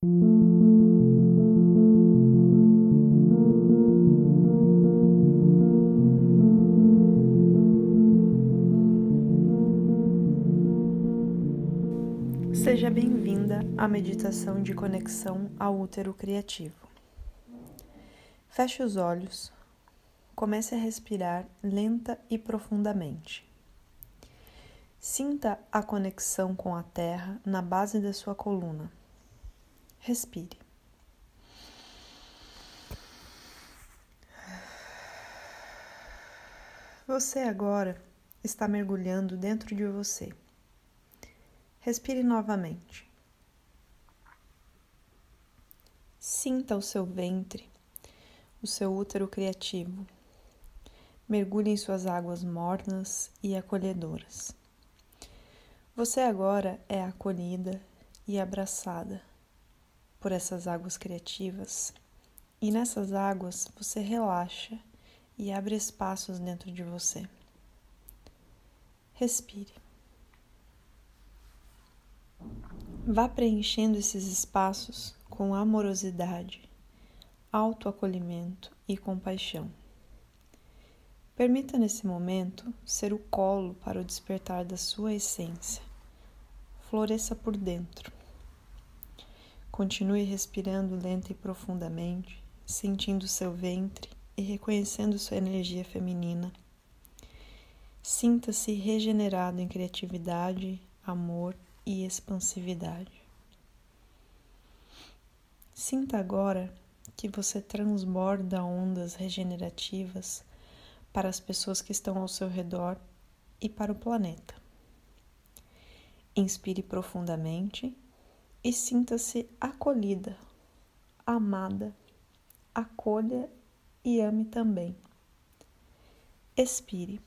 Seja bem-vinda à meditação de conexão ao útero criativo. Feche os olhos, comece a respirar lenta e profundamente. Sinta a conexão com a terra na base da sua coluna. Respire. Você agora está mergulhando dentro de você. Respire novamente. Sinta o seu ventre, o seu útero criativo. Mergulhe em suas águas mornas e acolhedoras. Você agora é acolhida e abraçada por essas águas criativas, e nessas águas você relaxa e abre espaços dentro de você. Respire. Vá preenchendo esses espaços com amorosidade, autoacolhimento e compaixão. Permita nesse momento ser o colo para o despertar da sua essência. Floresça por dentro. Continue respirando lenta e profundamente, sentindo seu ventre e reconhecendo sua energia feminina. Sinta-se regenerado em criatividade, amor e expansividade. Sinta agora que você transborda ondas regenerativas para as pessoas que estão ao seu redor e para o planeta. Inspire profundamente e sinta-se acolhida, amada, acolha e ame também. Expire.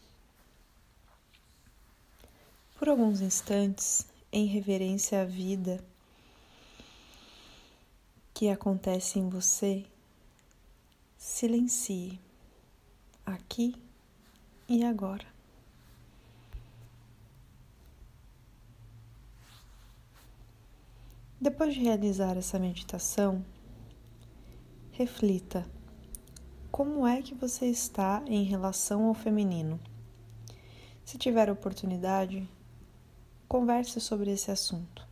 Por alguns instantes, em reverência à vida que acontece em você, silencie aqui e agora. Depois de realizar essa meditação, reflita como é que você está em relação ao feminino. Se tiver oportunidade, converse sobre esse assunto.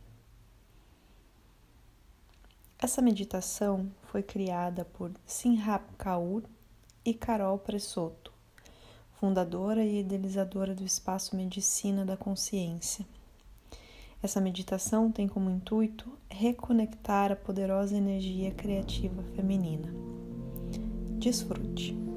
Essa meditação foi criada por Sinhap Kaur e Carol Pressoto, fundadora e idealizadora do Espaço Medicina da Consciência. Essa meditação tem como intuito reconectar a poderosa energia criativa feminina. Desfrute.